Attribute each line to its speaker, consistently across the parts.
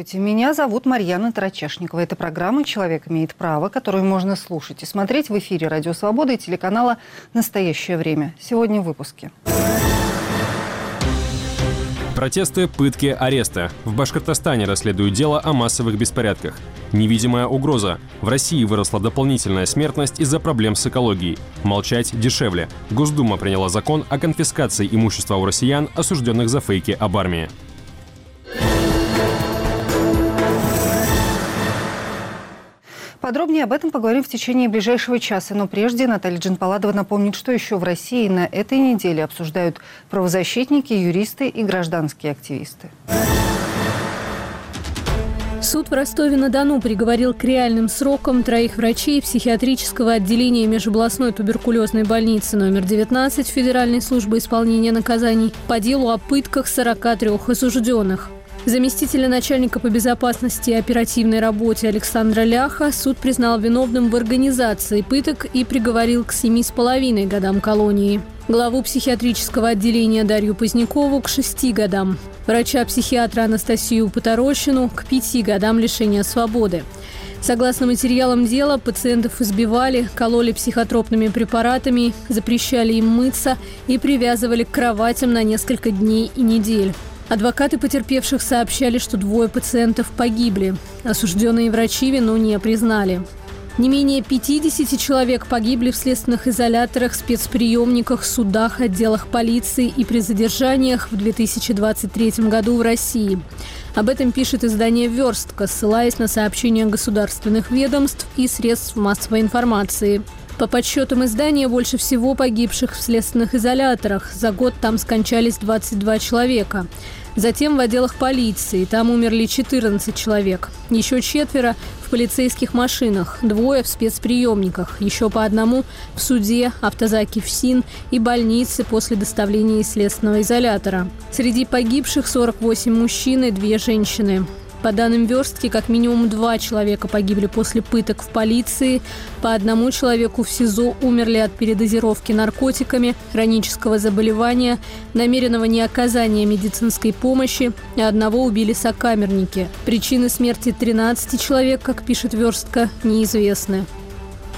Speaker 1: Здравствуйте, меня зовут Марьяна Тарачешникова. Это программа «Человек имеет право», которую можно слушать и смотреть в эфире «Радио Свобода» и телеканала «Настоящее время». Сегодня в выпуске.
Speaker 2: Протесты, пытки, аресты. В Башкортостане расследуют дело о массовых беспорядках. Невидимая угроза. В России выросла дополнительная смертность из-за проблем с экологией. Молчать дешевле. Госдума приняла закон о конфискации имущества у россиян, осужденных за фейки об армии.
Speaker 1: Подробнее об этом поговорим в течение ближайшего часа. Но прежде Наталья Джинпаладова напомнит, что еще в России на этой неделе обсуждают правозащитники, юристы и гражданские активисты.
Speaker 3: Суд в Ростове-на-Дону приговорил к реальным срокам троих врачей психиатрического отделения межобластной туберкулезной больницы номер 19 Федеральной службы исполнения наказаний по делу о пытках 43 осужденных. Заместителя начальника по безопасности и оперативной работе Александра Ляха суд признал виновным в организации пыток и приговорил к семи с половиной годам колонии. Главу психиатрического отделения Дарью Позднякову к шести годам. Врача-психиатра Анастасию Поторощину к пяти годам лишения свободы. Согласно материалам дела, пациентов избивали, кололи психотропными препаратами, запрещали им мыться и привязывали к кроватям на несколько дней и недель. Адвокаты потерпевших сообщали, что двое пациентов погибли. Осужденные врачи вину не признали. Не менее 50 человек погибли в следственных изоляторах, спецприемниках, судах, отделах полиции и при задержаниях в 2023 году в России. Об этом пишет издание «Верстка», ссылаясь на сообщения государственных ведомств и средств массовой информации. По подсчетам издания, больше всего погибших в следственных изоляторах. За год там скончались 22 человека. Затем в отделах полиции. Там умерли 14 человек. Еще четверо в полицейских машинах. Двое в спецприемниках. Еще по одному в суде, автозаке ФСИН и больнице после доставления из следственного изолятора. Среди погибших 48 мужчин и две женщины. По данным верстки, как минимум два человека погибли после пыток в полиции, по одному человеку в СИЗО умерли от передозировки наркотиками, хронического заболевания, намеренного неоказания медицинской помощи, а одного убили сокамерники. Причины смерти 13 человек, как пишет верстка, неизвестны.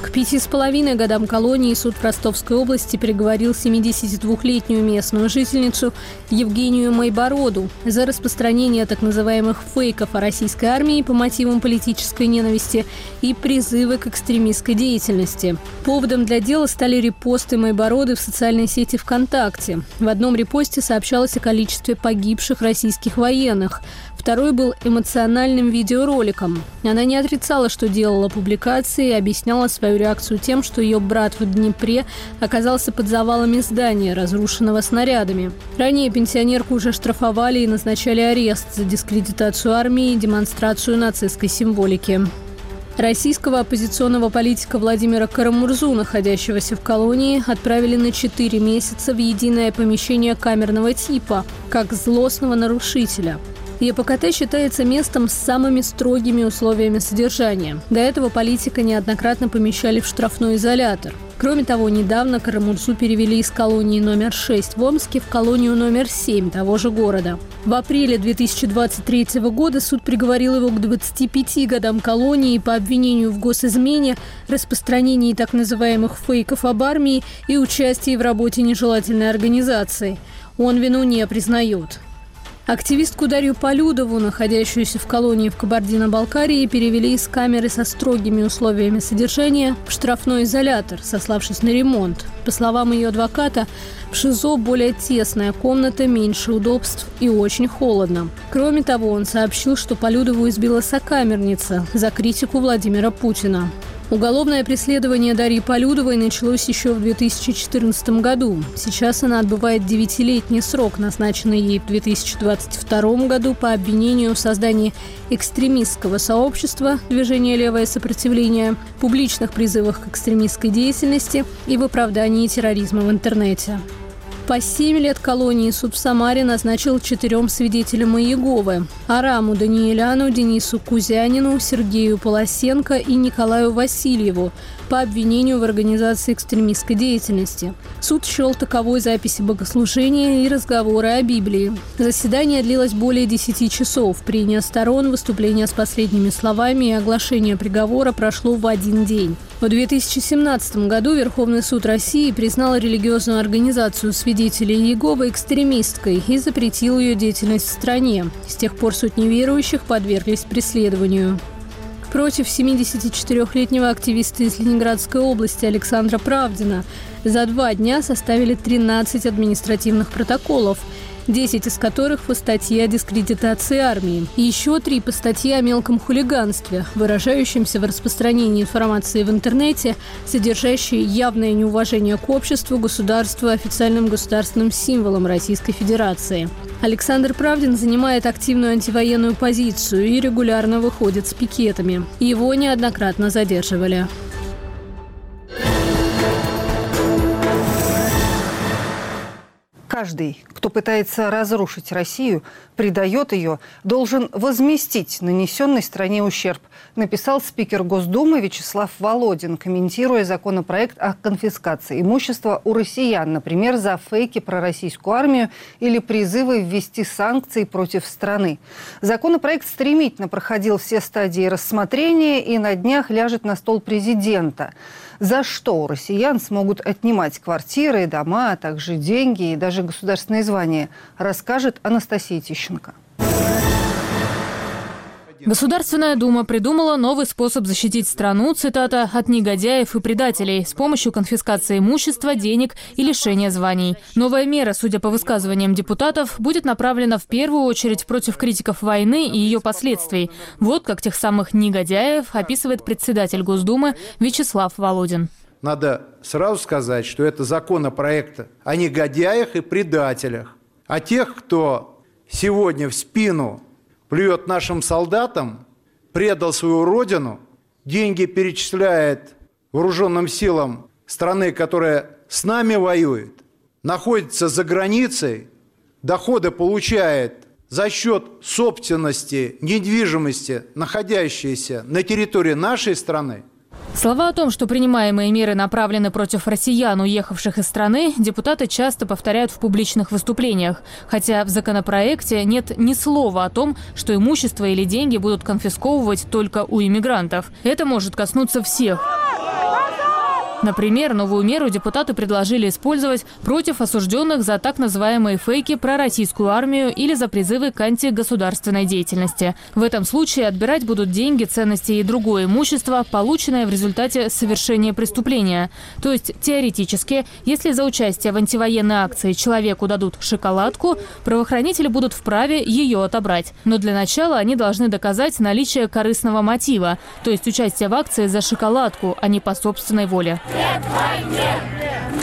Speaker 3: К пяти с половиной годам колонии суд Ростовской области приговорил 72-летнюю местную жительницу Евгению Майбороду за распространение так называемых фейков о российской армии по мотивам политической ненависти и призывы к экстремистской деятельности. Поводом для дела стали репосты Майбороды в социальной сети ВКонтакте. В одном репосте сообщалось о количестве погибших российских военных. Второй был эмоциональным видеороликом. Она не отрицала, что делала публикации и объясняла свою реакцию тем, что ее брат в Днепре оказался под завалами здания, разрушенного снарядами. Ранее пенсионерку уже штрафовали и назначали арест за дискредитацию армии и демонстрацию нацистской символики. Российского оппозиционного политика Владимира Карамурзу, находящегося в колонии, отправили на 4 месяца в единое помещение камерного типа, как злостного нарушителя – ЕПКТ считается местом с самыми строгими условиями содержания. До этого политика неоднократно помещали в штрафной изолятор. Кроме того, недавно Карамурсу перевели из колонии номер 6 в Омске в колонию номер 7 того же города. В апреле 2023 года суд приговорил его к 25 годам колонии по обвинению в госизмене, распространении так называемых фейков об армии и участии в работе нежелательной организации. Он вину не признает. Активистку Дарью Полюдову, находящуюся в колонии в Кабардино-Балкарии, перевели из камеры со строгими условиями содержания в штрафной изолятор, сославшись на ремонт. По словам ее адвоката, в ШИЗО более тесная комната, меньше удобств и очень холодно. Кроме того, он сообщил, что Полюдову избила сокамерница за критику Владимира Путина. Уголовное преследование Дарьи Полюдовой началось еще в 2014 году. Сейчас она отбывает девятилетний срок, назначенный ей в 2022 году по обвинению в создании экстремистского сообщества движения «Левое сопротивление», публичных призывах к экстремистской деятельности и в оправдании терроризма в интернете. По 7 лет колонии суд в Самаре назначил четырем свидетелям Иеговы. Араму Даниэляну, Денису Кузянину, Сергею Полосенко и Николаю Васильеву по обвинению в организации экстремистской деятельности. Суд счел таковой записи богослужения и разговоры о Библии. Заседание длилось более 10 часов. Прения сторон, выступления с последними словами и оглашение приговора прошло в один день. В 2017 году Верховный суд России признал религиозную организацию свидетелей Иеговы экстремисткой и запретил ее деятельность в стране. С тех пор сотни верующих подверглись преследованию против 74-летнего активиста из Ленинградской области Александра Правдина. За два дня составили 13 административных протоколов – 10 из которых по статье о дискредитации армии. Еще три по статье о мелком хулиганстве, выражающемся в распространении информации в интернете, содержащей явное неуважение к обществу, государству и официальным государственным символам Российской Федерации. Александр Правдин занимает активную антивоенную позицию и регулярно выходит с пикетами. Его неоднократно задерживали.
Speaker 1: Каждый, кто пытается разрушить Россию, предает ее, должен возместить нанесенный стране ущерб, написал спикер Госдумы Вячеслав Володин, комментируя законопроект о конфискации имущества у россиян, например, за фейки про российскую армию или призывы ввести санкции против страны. Законопроект стремительно проходил все стадии рассмотрения и на днях ляжет на стол президента за что у россиян смогут отнимать квартиры, дома, а также деньги и даже государственные звания, расскажет Анастасия Тищенко.
Speaker 4: Государственная Дума придумала новый способ защитить страну, цитата, «от негодяев и предателей» с помощью конфискации имущества, денег и лишения званий. Новая мера, судя по высказываниям депутатов, будет направлена в первую очередь против критиков войны и ее последствий. Вот как тех самых негодяев описывает председатель Госдумы Вячеслав Володин.
Speaker 5: Надо сразу сказать, что это законопроект о негодяях и предателях, о тех, кто сегодня в спину плюет нашим солдатам, предал свою родину, деньги перечисляет вооруженным силам страны, которая с нами воюет, находится за границей, доходы получает за счет собственности, недвижимости, находящейся на территории нашей страны –
Speaker 4: Слова о том, что принимаемые меры направлены против россиян, уехавших из страны, депутаты часто повторяют в публичных выступлениях. Хотя в законопроекте нет ни слова о том, что имущество или деньги будут конфисковывать только у иммигрантов. Это может коснуться всех. Например, новую меру депутаты предложили использовать против осужденных за так называемые фейки про российскую армию или за призывы к антигосударственной деятельности. В этом случае отбирать будут деньги, ценности и другое имущество, полученное в результате совершения преступления. То есть, теоретически, если за участие в антивоенной акции человеку дадут шоколадку, правоохранители будут вправе ее отобрать. Но для начала они должны доказать наличие корыстного мотива, то есть участие в акции за шоколадку, а не по собственной воле. Нет войне!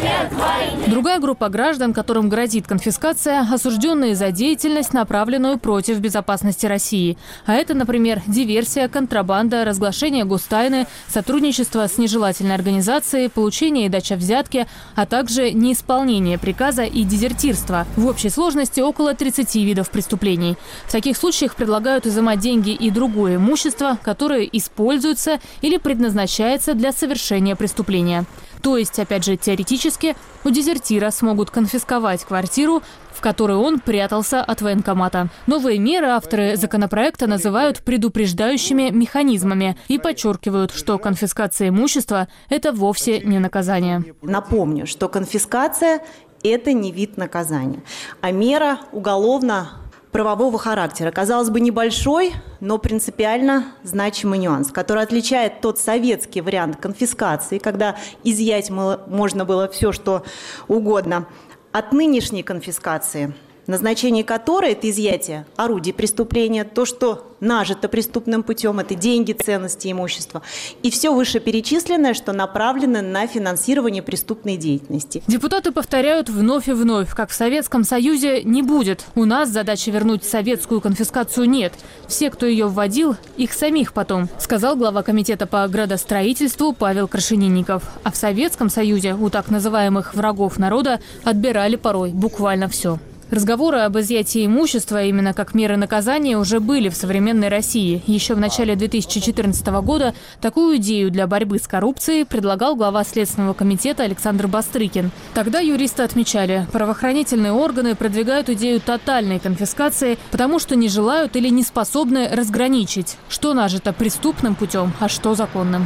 Speaker 4: Нет войне! Другая группа граждан, которым грозит конфискация, осужденные за деятельность, направленную против безопасности России. А это, например, диверсия, контрабанда, разглашение гостайны, сотрудничество с нежелательной организацией, получение и дача взятки, а также неисполнение приказа и дезертирство. В общей сложности около 30 видов преступлений. В таких случаях предлагают изымать деньги и другое имущество, которое используется или предназначается для совершения преступления. То есть, опять же, теоретически у дезертира смогут конфисковать квартиру, в которой он прятался от военкомата. Новые меры авторы законопроекта называют предупреждающими механизмами и подчеркивают, что конфискация имущества – это вовсе не наказание.
Speaker 6: Напомню, что конфискация – это не вид наказания, а мера уголовно правового характера. Казалось бы, небольшой, но принципиально значимый нюанс, который отличает тот советский вариант конфискации, когда изъять можно было все, что угодно, от нынешней конфискации, назначение которой – это изъятие орудий преступления, то, что нажито преступным путем, это деньги, ценности, имущество. И все вышеперечисленное, что направлено на финансирование преступной деятельности.
Speaker 4: Депутаты повторяют вновь и вновь, как в Советском Союзе не будет. У нас задачи вернуть советскую конфискацию нет. Все, кто ее вводил, их самих потом, сказал глава комитета по градостроительству Павел Крашенинников. А в Советском Союзе у так называемых врагов народа отбирали порой буквально все. Разговоры об изъятии имущества именно как меры наказания уже были в современной России. Еще в начале 2014 года такую идею для борьбы с коррупцией предлагал глава Следственного комитета Александр Бастрыкин. Тогда юристы отмечали, правоохранительные органы продвигают идею тотальной конфискации, потому что не желают или не способны разграничить, что нажито преступным путем, а что законным.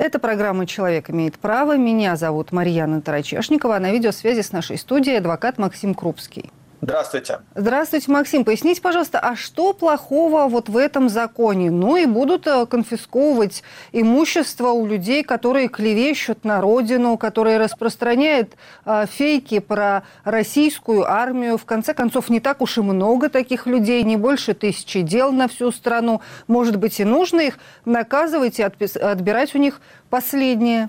Speaker 1: Это программа «Человек имеет право». Меня зовут Марьяна Тарачешникова. На видеосвязи с нашей студией адвокат Максим Крупский.
Speaker 7: Здравствуйте.
Speaker 1: Здравствуйте, Максим. Поясните, пожалуйста, а что плохого вот в этом законе? Ну и будут э, конфисковывать имущество у людей, которые клевещут на родину, которые распространяют э, фейки про российскую армию. В конце концов, не так уж и много таких людей, не больше тысячи дел на всю страну. Может быть, и нужно их наказывать и отбирать у них последнее.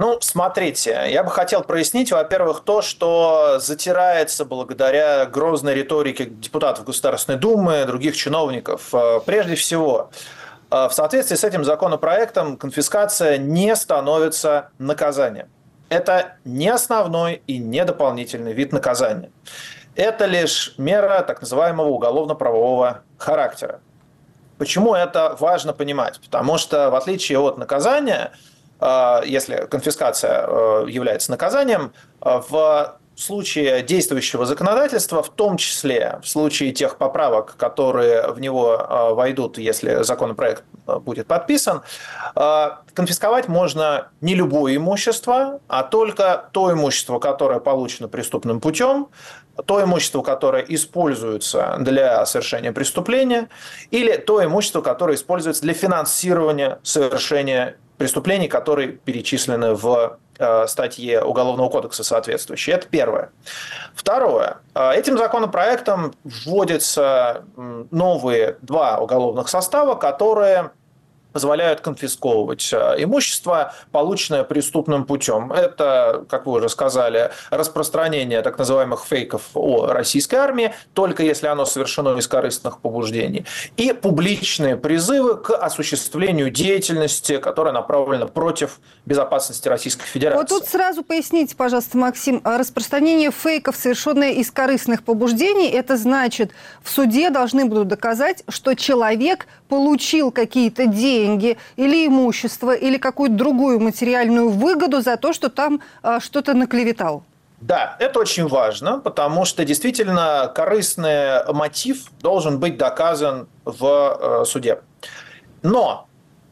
Speaker 7: Ну, смотрите, я бы хотел прояснить, во-первых, то, что затирается благодаря грозной риторике депутатов Государственной Думы, других чиновников. Э, прежде всего, э, в соответствии с этим законопроектом конфискация не становится наказанием. Это не основной и не дополнительный вид наказания. Это лишь мера так называемого уголовно-правового характера. Почему это важно понимать? Потому что в отличие от наказания – если конфискация э, является наказанием, э, в случае действующего законодательства, в том числе в случае тех поправок, которые в него войдут, если законопроект будет подписан, конфисковать можно не любое имущество, а только то имущество, которое получено преступным путем, то имущество, которое используется для совершения преступления, или то имущество, которое используется для финансирования совершения преступлений, которые перечислены в э, статье Уголовного кодекса соответствующей. Это первое. Второе. Э, этим законопроектом вводятся новые два уголовных состава, которые позволяют конфисковывать э, имущество, полученное преступным путем. Это, как вы уже сказали, распространение так называемых фейков о российской армии, только если оно совершено из корыстных побуждений, и публичные призывы к осуществлению деятельности, которая направлена против безопасности Российской Федерации.
Speaker 1: Вот тут сразу поясните, пожалуйста, Максим, а распространение фейков, совершенное из корыстных побуждений, это значит, в суде должны будут доказать, что человек получил какие-то деньги или имущество, или какую-то другую материальную выгоду за то, что там а, что-то наклеветал.
Speaker 7: Да, это очень важно, потому что действительно корыстный мотив должен быть доказан в э, суде. Но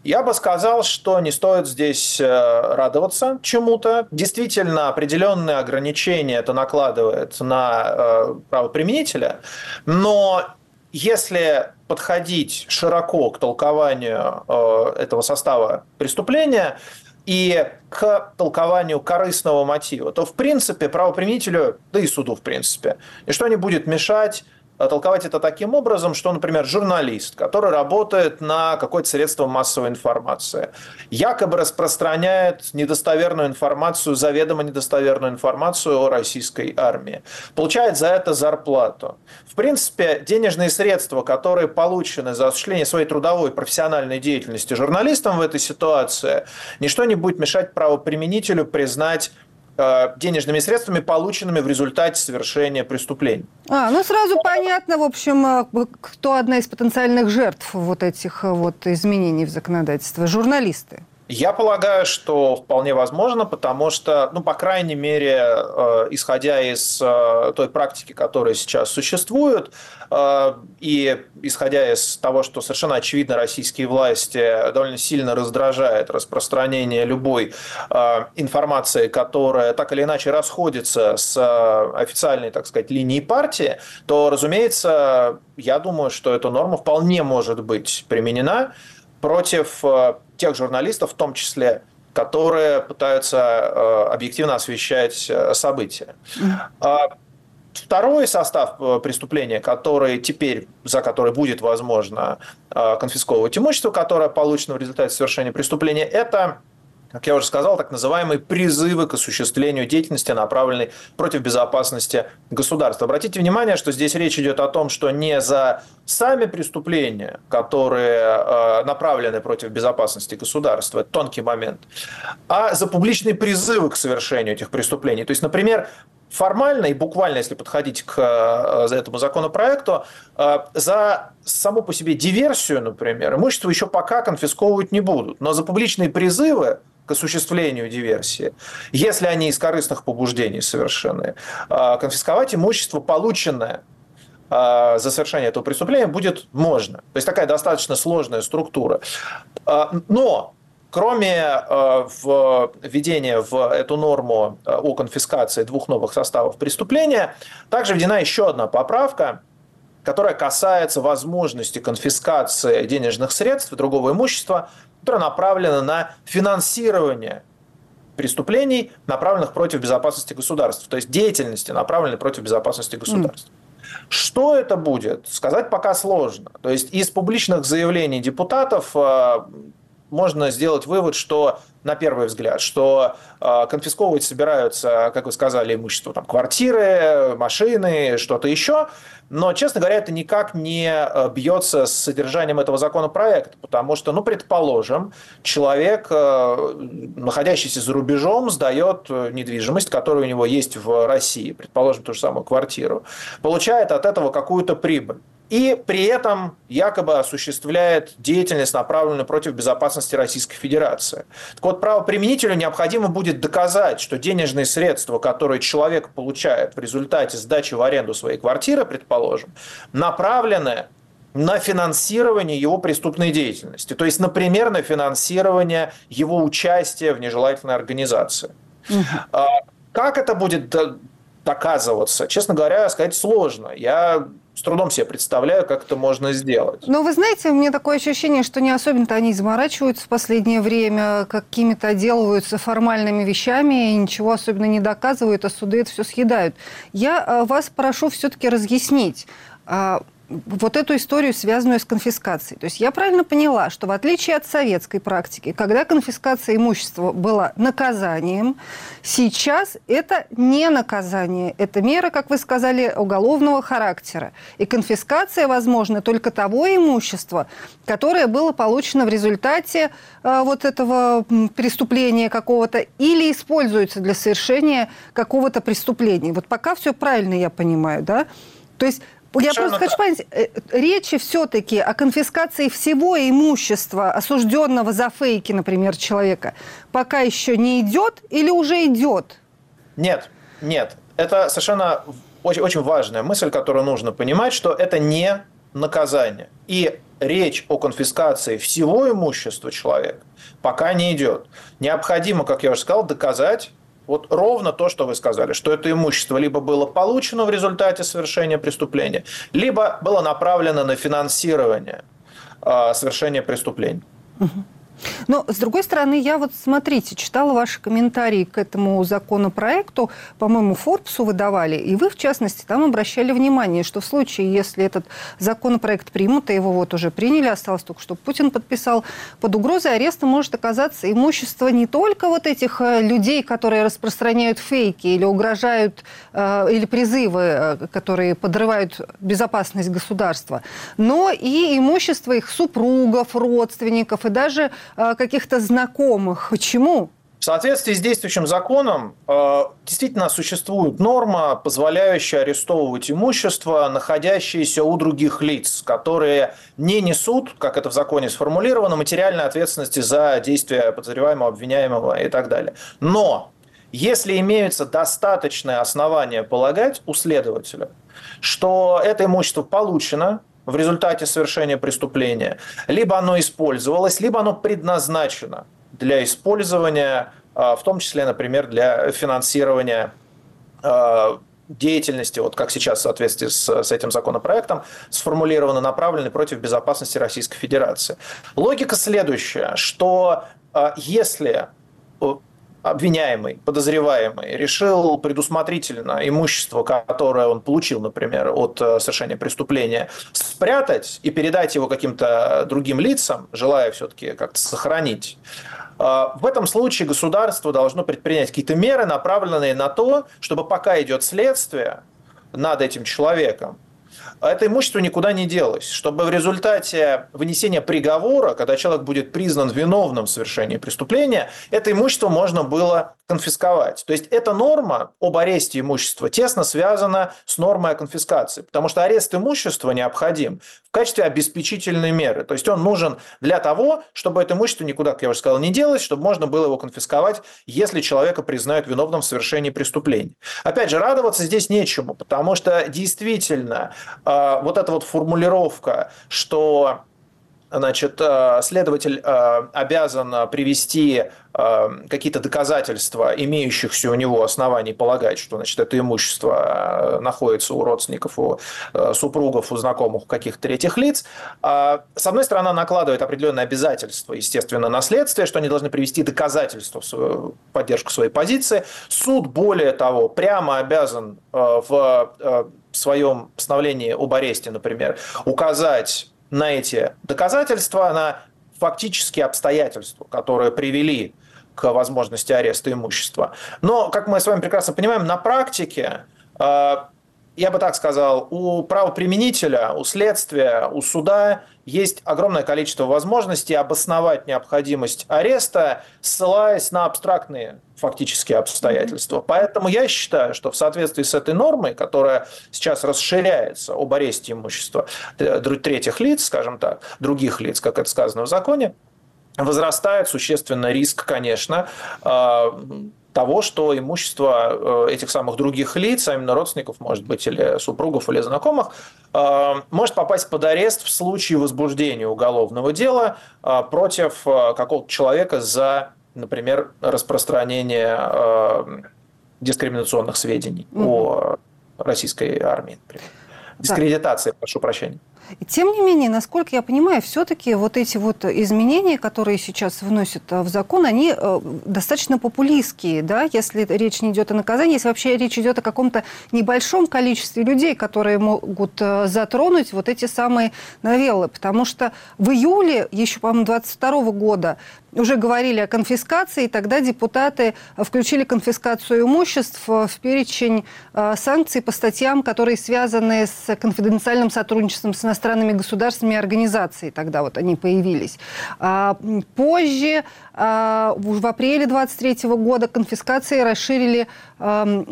Speaker 7: я бы сказал, что не стоит здесь э, радоваться чему-то. Действительно, определенные ограничения это накладывает на э, правоприменителя, но если подходить широко к толкованию э, этого состава преступления и к толкованию корыстного мотива, то в принципе правоприменителю, да и суду в принципе, ничто не будет мешать толковать это таким образом, что, например, журналист, который работает на какое-то средство массовой информации, якобы распространяет недостоверную информацию, заведомо недостоверную информацию о российской армии, получает за это зарплату. В принципе, денежные средства, которые получены за осуществление своей трудовой профессиональной деятельности журналистам в этой ситуации, ничто не будет мешать правоприменителю признать денежными средствами, полученными в результате совершения преступлений.
Speaker 1: А, ну сразу понятно, в общем, э, кто одна из потенциальных жертв вот этих э, вот изменений в законодательстве. Журналисты.
Speaker 7: Я полагаю, что вполне возможно, потому что, ну, по крайней мере, э, исходя из э, той практики, которая сейчас существует, э, и исходя из того, что совершенно очевидно российские власти довольно сильно раздражает распространение любой информации, которая так или иначе расходится с официальной, так сказать, линией партии, то, разумеется, я думаю, что эта норма вполне может быть применена против тех журналистов, в том числе которые пытаются объективно освещать события. Второй состав э, преступления, который теперь, за который будет возможно э, конфисковывать имущество, которое получено в результате совершения преступления, это как я уже сказал, так называемые призывы к осуществлению деятельности, направленной против безопасности государства. Обратите внимание, что здесь речь идет о том, что не за сами преступления, которые э, направлены против безопасности государства, это тонкий момент, а за публичные призывы к совершению этих преступлений. То есть, например, формально и буквально, если подходить к э, этому законопроекту, э, за саму по себе диверсию, например, имущество еще пока конфисковывать не будут. Но за публичные призывы к осуществлению диверсии, если они из корыстных побуждений совершены, э, конфисковать имущество, полученное за совершение этого преступления будет можно. То есть такая достаточно сложная структура. Но Кроме введения в эту норму о конфискации двух новых составов преступления, также введена еще одна поправка, которая касается возможности конфискации денежных средств и другого имущества, которое направлено на финансирование преступлений, направленных против безопасности государства, то есть деятельности, направленной против безопасности государства. Что это будет, сказать пока сложно. То есть из публичных заявлений депутатов э, можно сделать вывод, что на первый взгляд, что э, конфисковывать собираются, как вы сказали, имущество, там, квартиры, машины, что-то еще. Но, честно говоря, это никак не а, бьется с содержанием этого законопроекта, потому что, ну, предположим, человек, э, находящийся за рубежом, сдает недвижимость, которая у него есть в России, предположим, ту же самую квартиру, получает от этого какую-то прибыль и при этом якобы осуществляет деятельность, направленную против безопасности Российской Федерации. Так вот, правоприменителю необходимо будет доказать, что денежные средства, которые человек получает в результате сдачи в аренду своей квартиры, предположим, направлены на финансирование его преступной деятельности. То есть, например, на финансирование его участия в нежелательной организации. Угу. Как это будет доказываться? Честно говоря, сказать сложно. Я с трудом себе представляю, как это можно сделать.
Speaker 1: Но вы знаете, у меня такое ощущение, что не особенно-то они заморачиваются в последнее время, какими-то отделываются формальными вещами и ничего особенно не доказывают, а суды это все съедают. Я а, вас прошу все-таки разъяснить, а, вот эту историю, связанную с конфискацией. То есть я правильно поняла, что в отличие от советской практики, когда конфискация имущества была наказанием, сейчас это не наказание. Это мера, как вы сказали, уголовного характера. И конфискация возможна только того имущества, которое было получено в результате э, вот этого преступления какого-то или используется для совершения какого-то преступления. Вот пока все правильно я понимаю, да? То есть я просто хочу понять, э, речи все-таки о конфискации всего имущества, осужденного за фейки, например, человека, пока еще не идет или уже идет?
Speaker 7: Нет, нет. Это совершенно очень, очень важная мысль, которую нужно понимать, что это не наказание. И речь о конфискации всего имущества человека пока не идет. Необходимо, как я уже сказал, доказать вот ровно то, что вы сказали, что это имущество либо было получено в результате совершения преступления, либо было направлено на финансирование э, совершения преступлений. Угу.
Speaker 1: Но, с другой стороны, я вот, смотрите, читала ваши комментарии к этому законопроекту, по-моему, Форбсу выдавали, и вы, в частности, там обращали внимание, что в случае, если этот законопроект примут, и его вот уже приняли, осталось только, что Путин подписал, под угрозой ареста может оказаться имущество не только вот этих э, людей, которые распространяют фейки или угрожают, э, или призывы, э, которые подрывают безопасность государства, но и имущество их супругов, родственников и даже каких-то знакомых. Почему?
Speaker 7: В соответствии с действующим законом э, действительно существует норма, позволяющая арестовывать имущество, находящееся у других лиц, которые не несут, как это в законе сформулировано, материальной ответственности за действия подозреваемого, обвиняемого и так далее. Но если имеются достаточные основания полагать у следователя, что это имущество получено в результате совершения преступления, либо оно использовалось, либо оно предназначено для использования, а, в том числе, например, для финансирования а, деятельности, вот как сейчас в соответствии с, с этим законопроектом, сформулировано, направленной против безопасности Российской Федерации. Логика следующая, что а, если обвиняемый, подозреваемый решил предусмотрительно имущество, которое он получил, например, от э, совершения преступления, спрятать и передать его каким-то другим лицам, желая все-таки как-то сохранить, э, в этом случае государство должно предпринять какие-то меры, направленные на то, чтобы пока идет следствие над этим человеком, это имущество никуда не делось, чтобы в результате вынесения приговора, когда человек будет признан виновным в совершении преступления, это имущество можно было конфисковать. То есть эта норма об аресте имущества тесно связана с нормой о конфискации, потому что арест имущества необходим в качестве обеспечительной меры. То есть он нужен для того, чтобы это имущество никуда, как я уже сказал, не делось, чтобы можно было его конфисковать, если человека признают виновным в совершении преступления. Опять же, радоваться здесь нечему, потому что действительно вот эта вот формулировка, что значит, э, следователь э, обязан привести э, какие-то доказательства, имеющихся у него оснований полагать, что значит, это имущество находится у родственников, у супругов, у знакомых, у каких-то третьих лиц. А, с одной стороны, накладывает определенные обязательства, естественно, на следствие, что они должны привести доказательства в свою поддержку своей позиции. Суд, более того, прямо обязан в своем постановлении об аресте, например, указать на эти доказательства, на фактические обстоятельства, которые привели к возможности ареста имущества. Но, как мы с вами прекрасно понимаем, на практике э, я бы так сказал, у правоприменителя, у следствия, у суда есть огромное количество возможностей обосновать необходимость ареста, ссылаясь на абстрактные фактические обстоятельства. Поэтому я считаю, что в соответствии с этой нормой, которая сейчас расширяется об аресте имущества третьих лиц, скажем так, других лиц, как это сказано в законе, возрастает существенно риск, конечно, а, того, что имущество э, этих самых других лиц, а именно родственников, может быть, или супругов, или знакомых, э, может попасть под арест в случае возбуждения уголовного дела э, против какого-то человека за, например, распространение дискриминационных сведений mm-hmm. о российской армии, например. Дискредитация, да. прошу прощения.
Speaker 1: И тем не менее, насколько я понимаю, все-таки вот эти вот изменения, которые сейчас вносят э, в закон, они э, достаточно популистские, да, если речь не идет о наказании, если вообще речь идет о каком-то небольшом количестве людей, которые могут э, затронуть вот эти самые новеллы. Потому что в июле, еще, по-моему, 22 года уже говорили о конфискации, и тогда депутаты включили конфискацию имуществ в перечень санкций по статьям, которые связаны с конфиденциальным сотрудничеством с иностранными государствами и организациями. Тогда вот они появились. А, позже, в апреле 23 года, конфискации расширили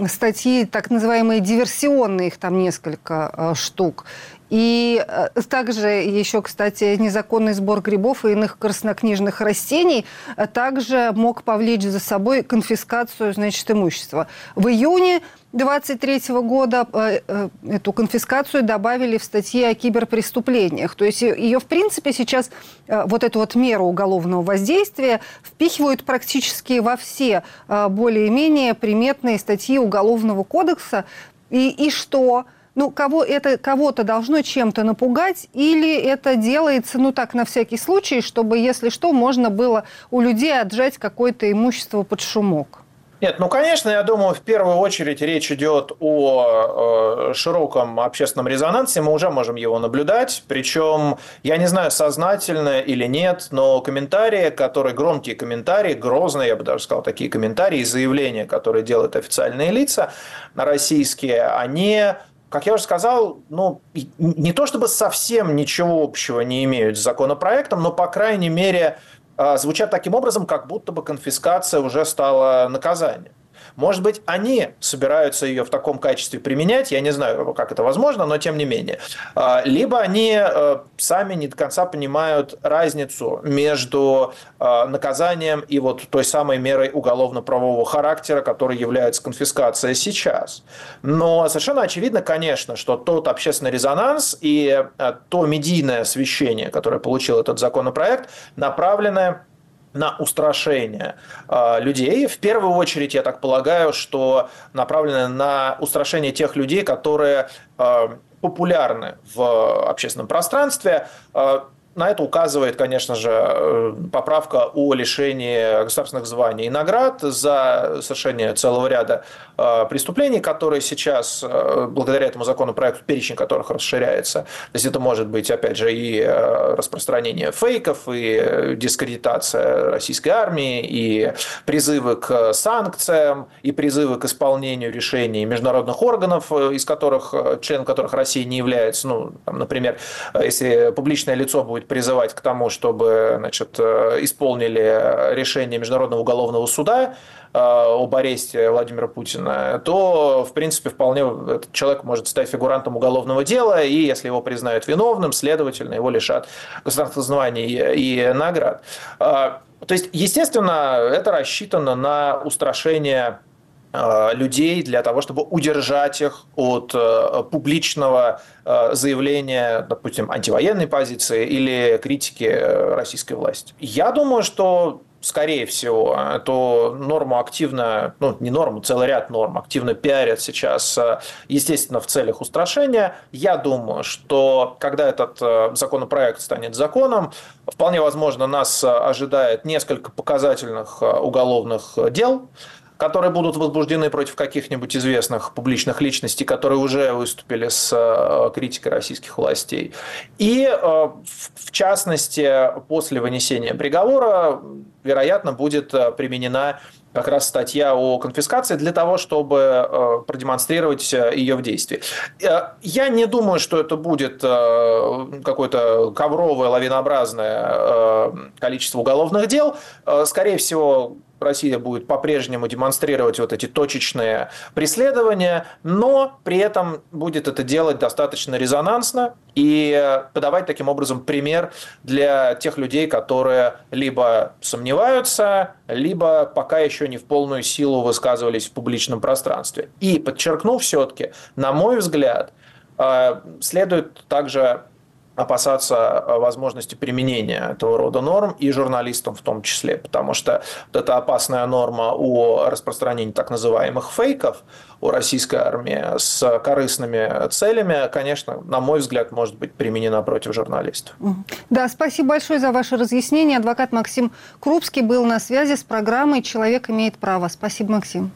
Speaker 1: статьи, так называемые диверсионные, их там несколько а, штук. И э, также еще, кстати, незаконный сбор грибов и иных краснокнижных растений э, также мог повлечь за собой конфискацию, значит, имущества. В июне 23 года э, эту конфискацию добавили в статьи о киберпреступлениях. То есть ее, в принципе, сейчас вот эту вот меру уголовного воздействия впихивают практически во все более-менее приметные статьи Уголовного кодекса. И, и что? ну, кого это кого-то должно чем-то напугать, или это делается, ну, так, на всякий случай, чтобы, если что, можно было у людей отжать какое-то имущество под шумок?
Speaker 7: Нет, ну, конечно, я думаю, в первую очередь речь идет о э, широком общественном резонансе, мы уже можем его наблюдать, причем, я не знаю, сознательно или нет, но комментарии, которые, громкие комментарии, грозные, я бы даже сказал, такие комментарии, заявления, которые делают официальные лица российские, они как я уже сказал, ну, не то чтобы совсем ничего общего не имеют с законопроектом, но, по крайней мере, звучат таким образом, как будто бы конфискация уже стала наказанием. Может быть, они собираются ее в таком качестве применять, я не знаю, как это возможно, но тем не менее. А, либо они э, сами не до конца понимают разницу между э, наказанием и вот той самой мерой уголовно-правового характера, которой является конфискация сейчас. Но совершенно очевидно, конечно, что тот общественный резонанс и э, то медийное освещение, которое получил этот законопроект, направленное на устрашение э, людей. В первую очередь, я так полагаю, что направлены на устрашение тех людей, которые э, популярны в общественном пространстве. Э, на это указывает, конечно же, э, поправка о лишении государственных званий и наград за совершение целого ряда э, преступлений, которые сейчас, э, благодаря этому законопроекту, перечень которых расширяется. То есть это может быть, опять же, и распространение фейков, и дискредитация российской армии, и призывы к санкциям, и призывы к исполнению решений международных органов, из которых, членом которых Россия не является. Ну, там, например, если публичное лицо будет призывать к тому, чтобы значит, э, исполнили решение Международного уголовного суда э, об аресте Владимира Путина, то, в принципе, вполне этот человек может стать фигурантом уголовного дела, и если его признают виновным, следовательно, его лишат государственных званий и наград. Э, то есть, естественно, это рассчитано на устрашение людей для того, чтобы удержать их от э, публичного э, заявления, допустим, антивоенной позиции или критики российской власти. Я думаю, что скорее всего, эту норму активно, ну, не норму, целый ряд норм активно пиарят сейчас, естественно, в целях устрашения. Я думаю, что когда этот законопроект станет законом, вполне возможно, нас ожидает несколько показательных уголовных дел, которые будут возбуждены против каких-нибудь известных публичных личностей, которые уже выступили с э, критикой российских властей. И, э, в частности, после вынесения приговора, вероятно, будет э, применена как раз статья о конфискации для того, чтобы продемонстрировать ее в действии. Я не думаю, что это будет какое-то ковровое, лавинообразное количество уголовных дел. Скорее всего, Россия будет по-прежнему демонстрировать вот эти точечные преследования, но при этом будет это делать достаточно резонансно и подавать таким образом пример для тех людей, которые либо сомневаются, либо пока еще не в полную силу высказывались в публичном пространстве. И подчеркну все-таки, на мой взгляд, э, следует также опасаться э, возможности применения этого рода норм и журналистам в том числе, потому что вот эта опасная норма о распространении так называемых фейков у российской армии с корыстными целями, конечно, на мой взгляд, может быть применена против журналистов.
Speaker 1: Да, спасибо большое за ваше разъяснение. Адвокат Максим Крупский был на связи с программой «Человек имеет право». Спасибо, Максим.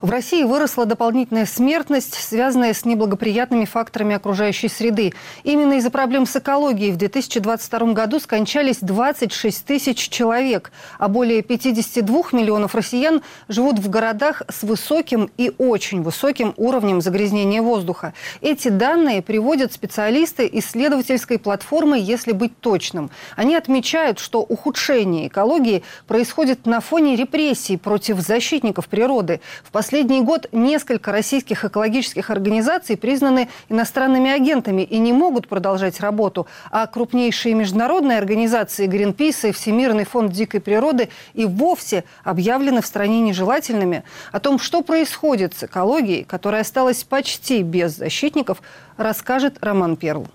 Speaker 1: В России выросла дополнительная смертность, связанная с неблагоприятными факторами окружающей среды. Именно из-за проблем с экологией в 2022 году скончались 26 тысяч человек, а более 52 миллионов россиян живут в городах с высоким и очень высоким уровнем загрязнения воздуха. Эти данные приводят специалисты исследовательской платформы «Если быть точным». Они отмечают, что ухудшение экологии происходит на фоне репрессий против защитников природы. В последний год несколько российских экологических организаций признаны иностранными агентами и не могут продолжать работу, а крупнейшие международные организации Greenpeace и Всемирный фонд дикой природы и вовсе объявлены в стране нежелательными. О том, что происходит с экологией, которая осталась почти без защитников, расскажет Роман Перл.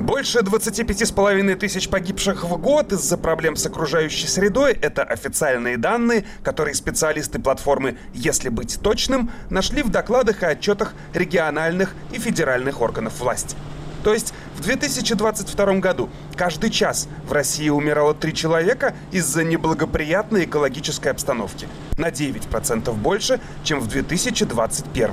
Speaker 8: Больше 25,5 тысяч погибших в год из-за проблем с окружающей средой – это официальные данные, которые специалисты платформы «Если быть точным» нашли в докладах и отчетах региональных и федеральных органов власти. То есть в 2022 году каждый час в России умирало три человека из-за неблагоприятной экологической обстановки. На 9% больше, чем в 2021.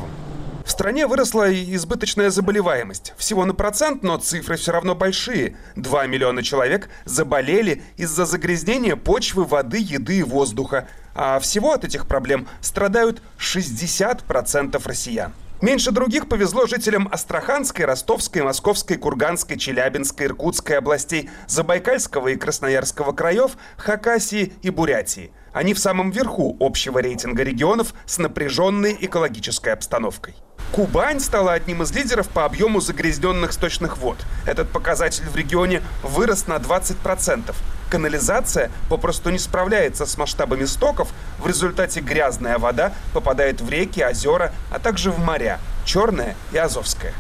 Speaker 8: В стране выросла избыточная заболеваемость. Всего на процент, но цифры все равно большие. 2 миллиона человек заболели из-за загрязнения почвы, воды, еды и воздуха. А всего от этих проблем страдают 60% россиян. Меньше других повезло жителям Астраханской, Ростовской, Московской, Курганской, Челябинской, Иркутской областей, Забайкальского и Красноярского краев, Хакасии и Бурятии. Они в самом верху общего рейтинга регионов с напряженной экологической обстановкой. Кубань стала одним из лидеров по объему загрязненных сточных вод. Этот показатель в регионе вырос на 20%. Канализация попросту не справляется с масштабами стоков, в результате грязная вода попадает в реки, озера, а также в моря – Черное и Азовское.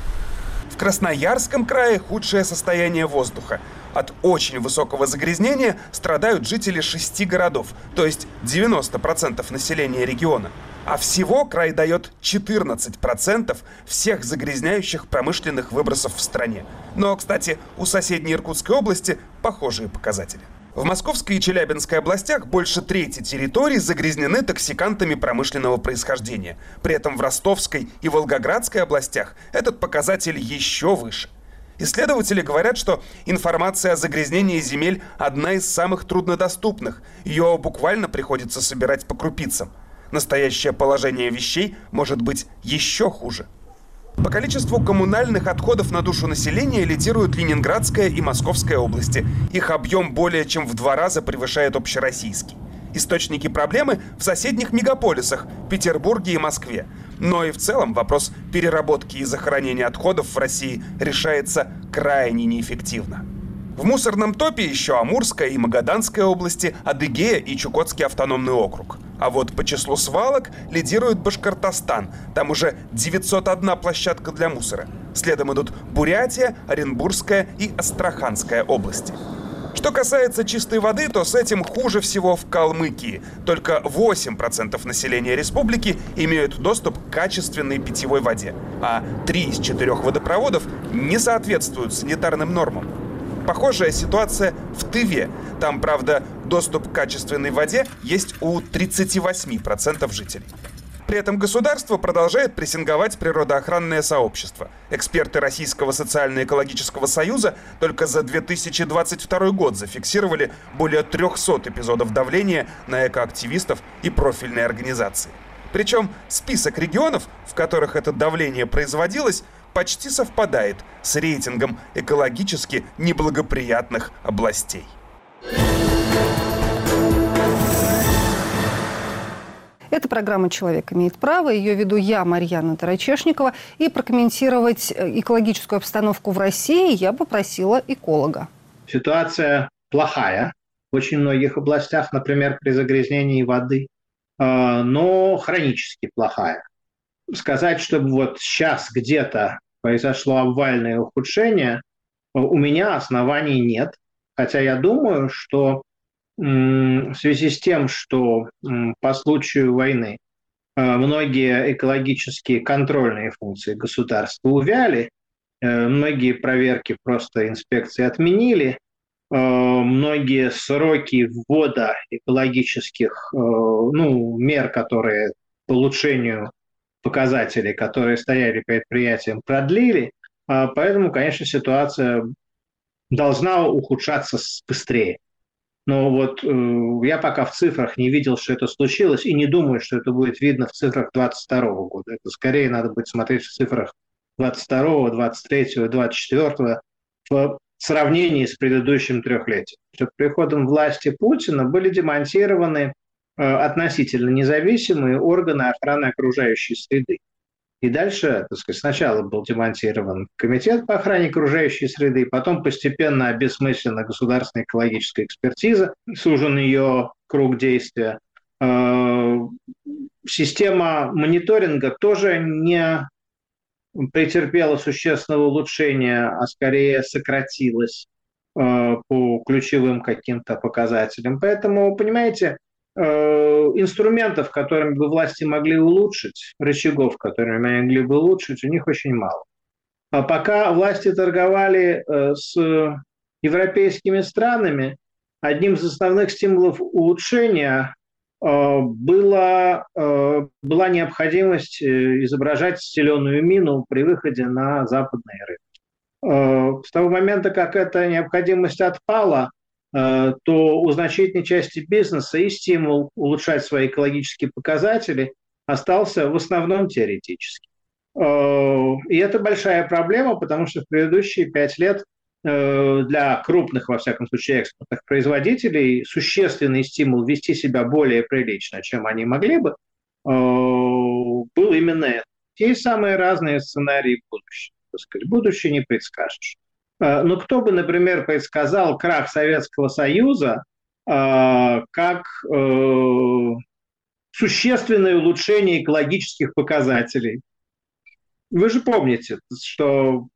Speaker 8: В Красноярском крае худшее состояние воздуха. От очень высокого загрязнения страдают жители шести городов, то есть 90% населения региона. А всего край дает 14% всех загрязняющих промышленных выбросов в стране. Но, кстати, у соседней Иркутской области похожие показатели. В Московской и Челябинской областях больше трети территорий загрязнены токсикантами промышленного происхождения. При этом в Ростовской и Волгоградской областях этот показатель еще выше. Исследователи говорят, что информация о загрязнении земель одна из самых труднодоступных. Ее буквально приходится собирать по крупицам. Настоящее положение вещей может быть еще хуже – по количеству коммунальных отходов на душу населения лидируют Ленинградская и Московская области. Их объем более чем в два раза превышает общероссийский. Источники проблемы в соседних мегаполисах – Петербурге и Москве. Но и в целом вопрос переработки и захоронения отходов в России решается крайне неэффективно. В мусорном топе еще Амурская и Магаданская области, Адыгея и Чукотский автономный округ. А вот по числу свалок лидирует Башкортостан. Там уже 901 площадка для мусора. Следом идут Бурятия, Оренбургская и Астраханская области. Что касается чистой воды, то с этим хуже всего в Калмыкии. Только 8% населения республики имеют доступ к качественной питьевой воде, а 3 из 4 водопроводов не соответствуют санитарным нормам. Похожая ситуация в Тыве. Там, правда, доступ к качественной воде есть у 38% жителей. При этом государство продолжает прессинговать природоохранное сообщество. Эксперты Российского социально-экологического союза только за 2022 год зафиксировали более 300 эпизодов давления на экоактивистов и профильные организации. Причем список регионов, в которых это давление производилось, почти совпадает с рейтингом экологически неблагоприятных областей.
Speaker 1: Это программа «Человек имеет право». Ее веду я, Марьяна Тарачешникова. И прокомментировать э, экологическую обстановку в России я попросила эколога.
Speaker 9: Ситуация плохая в очень многих областях, например, при загрязнении воды, э, но хронически плохая. Сказать, чтобы вот сейчас где-то произошло обвальное ухудшение, у меня оснований нет. Хотя я думаю, что в связи с тем, что по случаю войны э, многие экологические контрольные функции государства увяли, э, многие проверки просто инспекции отменили, э, многие сроки ввода экологических ну, мер, которые по улучшению показатели, которые стояли предприятием, продлили. А, поэтому, конечно, ситуация должна ухудшаться быстрее. Но вот э, я пока в цифрах не видел, что это случилось, и не думаю, что это будет видно в цифрах 2022 года. Это скорее надо будет смотреть в цифрах 22, 23, 24 в сравнении с предыдущим трехлетием. Что приходом власти Путина были демонтированы Э, относительно независимые органы охраны окружающей среды. И дальше, так сказать, сначала был демонтирован комитет по охране окружающей среды, потом постепенно обесмыслена государственная экологическая экспертиза, сужен ее круг действия. Э, система мониторинга тоже не претерпела существенного улучшения, а скорее сократилась э, по ключевым каким-то показателям. Поэтому, понимаете, инструментов, которыми бы власти могли улучшить, рычагов, которыми могли бы улучшить, у них очень мало. А пока власти торговали э, с европейскими странами, одним из основных стимулов улучшения э, была, была необходимость изображать зеленую мину при выходе на западные рынки. С того момента, как эта необходимость отпала, Э, то у значительной части бизнеса и стимул улучшать свои экологические показатели остался в основном теоретически. Э, и это большая проблема, потому что в предыдущие пять лет э, для крупных, во всяком случае, экспортных производителей существенный стимул вести себя более прилично, чем они могли бы, был именно это. Есть самые разные сценарии будущего. Будущее не предскажешь. Э, ну, кто бы, например, предсказал крах Советского Союза э, как э, существенное улучшение экологических показателей? Вы же помните, что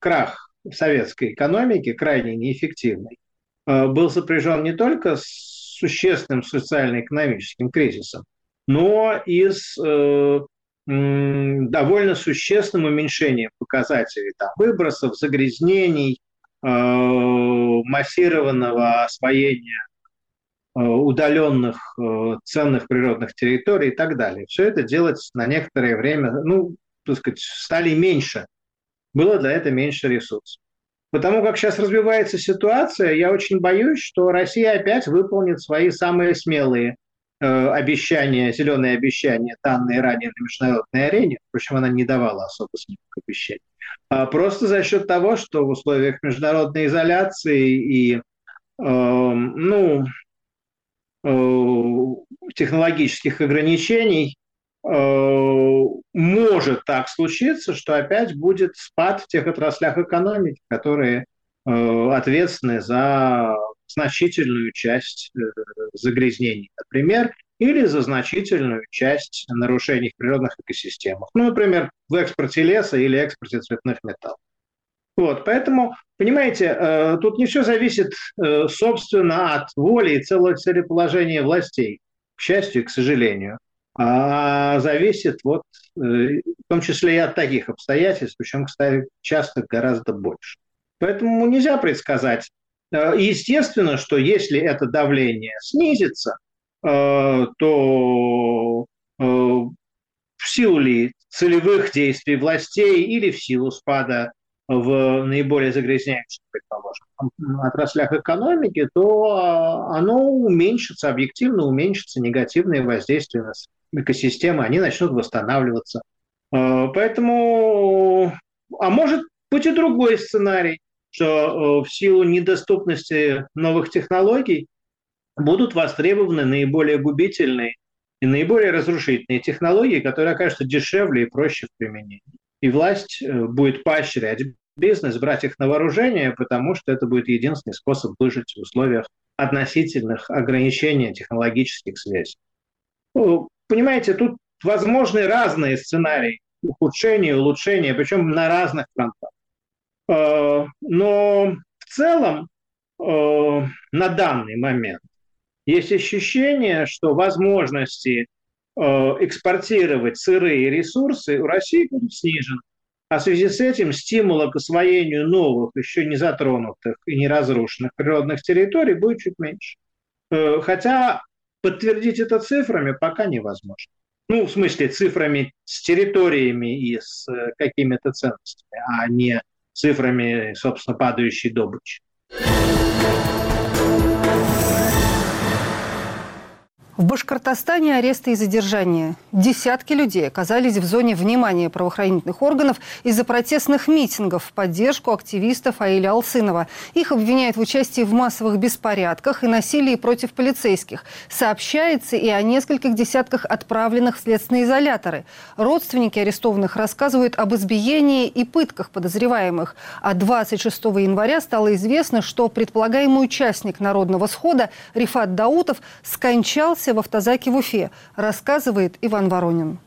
Speaker 9: крах советской экономики, крайне неэффективный, был сопряжен не только с существенным социально-экономическим кризисом, но и с довольно существенным уменьшением показателей там, выбросов, загрязнений, э, массированного освоения э, удаленных э, ценных природных территорий и так далее. Все это делать на некоторое время, ну, так сказать, стали меньше. Было для этого меньше ресурсов. Потому как сейчас развивается ситуация, я очень боюсь, что Россия опять выполнит свои самые смелые обещания, зеленые обещания, данные ранее на международной арене. Впрочем, она не давала особо смелых обещаний. А просто за счет того, что в условиях международной изоляции и э, ну, э, технологических ограничений Э, может так случиться, что опять будет спад в тех отраслях экономики, которые э, ответственны за значительную часть э, загрязнений, например, или за значительную часть нарушений в природных экосистемах. Ну, например, в экспорте леса или экспорте цветных металлов. Вот, поэтому, понимаете, тут не все зависит, собственно, от воли и целого целеположения властей, к счастью и к сожалению а зависит вот э, в том числе и от таких обстоятельств, причем, кстати, часто гораздо больше. Поэтому нельзя предсказать. Э, естественно, что если это давление снизится, э, то в силу ли целевых действий властей или в силу спада в наиболее загрязняющих, предположим, отраслях экономики, то оно уменьшится, объективно уменьшится негативное воздействие на экосистемы, они начнут восстанавливаться. Поэтому, а может быть и другой сценарий, что э, в силу недоступности новых технологий будут востребованы наиболее губительные и наиболее разрушительные технологии, которые окажутся дешевле и проще в применении. И власть э, будет поощрять бизнес, брать их на вооружение, потому что это будет единственный способ выжить в условиях относительных ограничений технологических связей. Понимаете, тут возможны разные сценарии ухудшения, улучшения, причем на разных фронтах. Э, но в целом э, на данный момент есть ощущение, что возможности э, экспортировать сырые ресурсы у России будут снижены. А в связи с этим стимула к освоению новых, еще не затронутых и не разрушенных природных территорий будет чуть меньше. Хотя Подтвердить это цифрами пока невозможно. Ну, в смысле, цифрами с территориями и с какими-то ценностями, а не цифрами, собственно, падающей добычи.
Speaker 1: В Башкортостане аресты и задержания. Десятки людей оказались в зоне внимания правоохранительных органов из-за протестных митингов в поддержку активистов Аиля Алсынова. Их обвиняют в участии в массовых беспорядках и насилии против полицейских. Сообщается и о нескольких десятках отправленных в следственные изоляторы. Родственники арестованных рассказывают об избиении и пытках подозреваемых. А 26 января стало известно, что предполагаемый участник народного схода Рифат Даутов скончался в автозаке в Уфе, рассказывает Иван Воронин.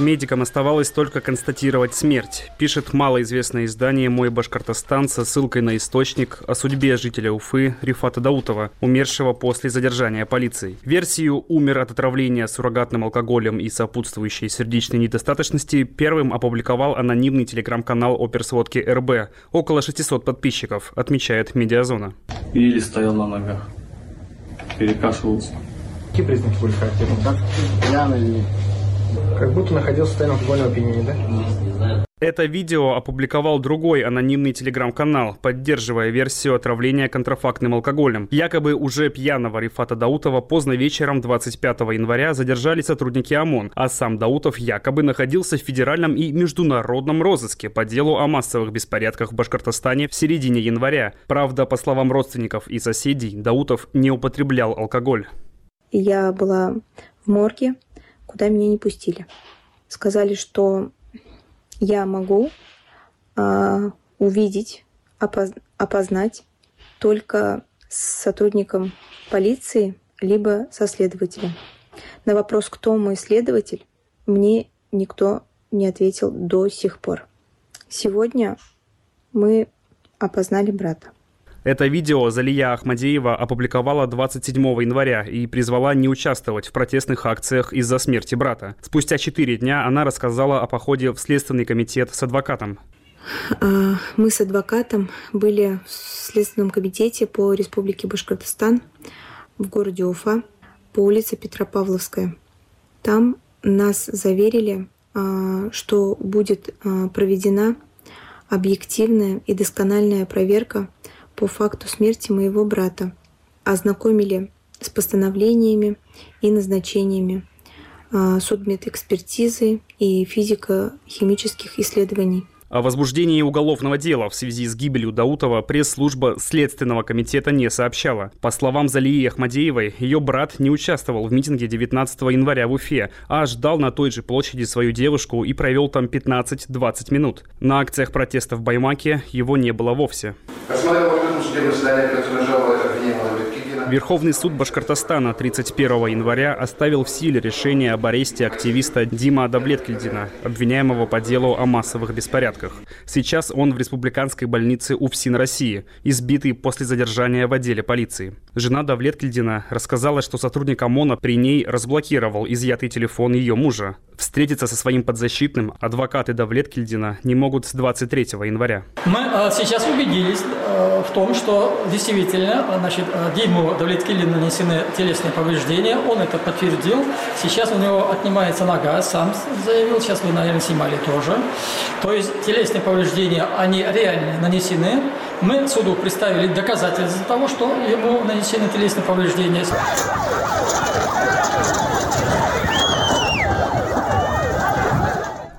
Speaker 10: Медикам оставалось только констатировать смерть, пишет малоизвестное издание «Мой Башкортостан» со ссылкой на источник о судьбе жителя Уфы Рифата Даутова, умершего после задержания полицией. Версию «умер от отравления суррогатным алкоголем и сопутствующей сердечной недостаточности» первым опубликовал анонимный телеграм-канал оперсводки РБ. Около 600 подписчиков, отмечает Медиазона.
Speaker 11: Или стоял на ногах, перекашивался.
Speaker 12: Какие признаки были характерны? Как пьяный как будто находился в состоянии алкогольного опьянения, да?
Speaker 10: Это видео опубликовал другой анонимный телеграм-канал, поддерживая версию отравления контрафактным алкоголем. Якобы уже пьяного Рифата Даутова поздно вечером 25 января задержали сотрудники ОМОН, а сам Даутов якобы находился в федеральном и международном розыске по делу о массовых беспорядках в Башкортостане в середине января. Правда, по словам родственников и соседей, Даутов не употреблял алкоголь.
Speaker 13: Я была в морге, куда меня не пустили. Сказали, что я могу э, увидеть, опоз опознать только с сотрудником полиции, либо со следователем. На вопрос, кто мой следователь, мне никто не ответил до сих пор. Сегодня мы опознали брата.
Speaker 10: Это видео Залия Ахмадеева опубликовала 27 января и призвала не участвовать в протестных акциях из-за смерти брата. Спустя четыре дня она рассказала о походе в Следственный комитет с адвокатом.
Speaker 13: А, мы с адвокатом были в Следственном комитете по Республике Башкортостан в городе Уфа по улице Петропавловская. Там нас заверили, а, что будет а, проведена объективная и доскональная проверка по факту смерти моего брата. Ознакомили с постановлениями и назначениями судмедэкспертизы и физико-химических исследований.
Speaker 10: О возбуждении уголовного дела в связи с гибелью Даутова пресс-служба Следственного комитета не сообщала. По словам Залии Ахмадеевой, ее брат не участвовал в митинге 19 января в Уфе, а ждал на той же площади свою девушку и провел там 15-20 минут. На акциях протеста в Баймаке его не было вовсе. Посмотрел судебное заседание, которое Верховный суд Башкортостана 31 января оставил в силе решение об аресте активиста Дима Давлеткильдина, обвиняемого по делу о массовых беспорядках. Сейчас он в республиканской больнице УФСИН России, избитый после задержания в отделе полиции. Жена Давлеткильдина рассказала, что сотрудник ОМОНа при ней разблокировал изъятый телефон ее мужа. Встретиться со своим подзащитным адвокаты Давлеткильдина не могут с 23 января.
Speaker 14: Мы э, сейчас убедились э, в том, что действительно значит, Диму Давлеткилин нанесены телесные повреждения, он это подтвердил. Сейчас у него отнимается нога, сам заявил, сейчас вы, наверное, снимали тоже. То есть телесные повреждения, они реально нанесены. Мы суду представили доказательства того, что ему нанесены телесные повреждения.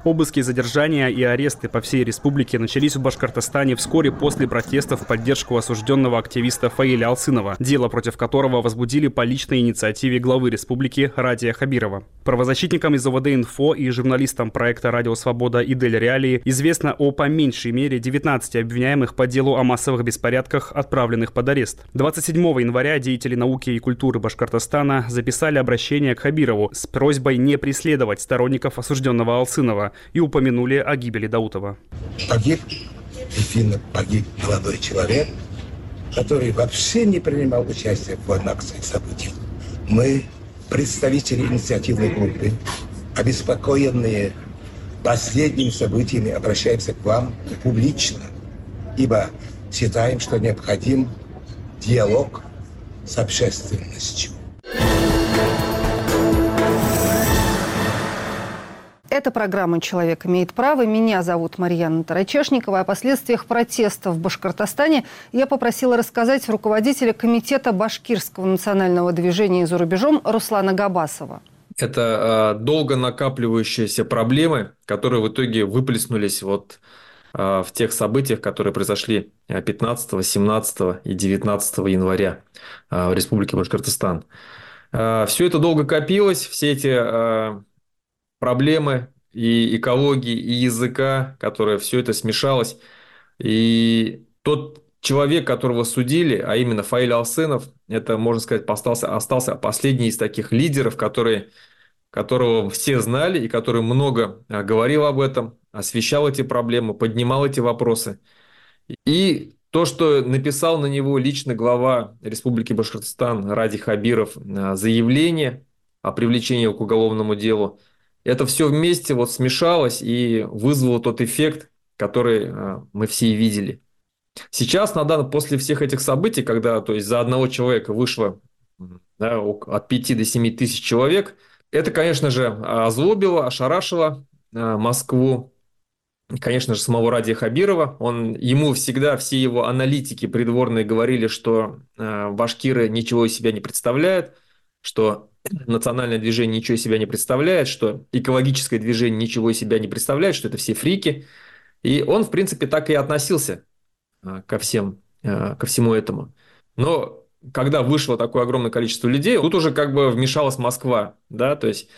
Speaker 10: Обыски, задержания и аресты по всей республике начались в Башкортостане вскоре после протестов в поддержку осужденного активиста Фаиля Алсынова, дело против которого возбудили по личной инициативе главы республики Радия Хабирова. Правозащитникам из ОВД-Инфо и журналистам проекта «Радио Свобода» и «Дель Реалии» известно о по меньшей мере 19 обвиняемых по делу о массовых беспорядках, отправленных под арест. 27 января деятели науки и культуры Башкортостана записали обращение к Хабирову с просьбой не преследовать сторонников осужденного Алсынова, и упомянули о гибели Даутова.
Speaker 15: Погиб, действительно погиб молодой человек, который вообще не принимал участия в анакции событий. Мы, представители инициативной группы, обеспокоенные последними событиями, обращаемся к вам публично, ибо считаем, что необходим диалог с общественностью.
Speaker 1: Это программа «Человек имеет право». Меня зовут Марьяна Тарачешникова. О последствиях протеста в Башкортостане я попросила рассказать руководителя Комитета Башкирского национального движения за рубежом Руслана Габасова.
Speaker 7: Это э, долго накапливающиеся проблемы, которые в итоге выплеснулись вот э, в тех событиях, которые произошли 15, 17 и 19 января в Республике Башкортостан. Все это долго копилось, все эти проблемы и экологии, и языка, которое все это смешалось. И тот человек, которого судили, а именно Фаиль Алсынов, это, можно сказать, остался, остался последний из таких лидеров, которые, которого все знали и который много а, говорил об этом, освещал эти проблемы, поднимал эти вопросы. И то, что написал на него лично глава Республики Башкортостан Ради Хабиров а, заявление о привлечении к уголовному делу – это все вместе вот смешалось и вызвало тот эффект, который э, мы все видели. Сейчас, на данный, после всех этих событий, когда то есть, за одного человека вышло да, от 5 до 7 тысяч человек, это, конечно же, озлобило, ошарашило э, Москву, конечно же, самого Радия Хабирова. Он, ему всегда все его аналитики придворные говорили, что э, башкиры ничего из себя не представляют, что национальное движение ничего из себя не представляет, что экологическое движение ничего из себя не представляет, что это все фрики. И он, в принципе, так и относился а, ко, всем, а, ко всему этому. Но когда вышло такое огромное количество людей, тут уже как бы вмешалась Москва, да, то есть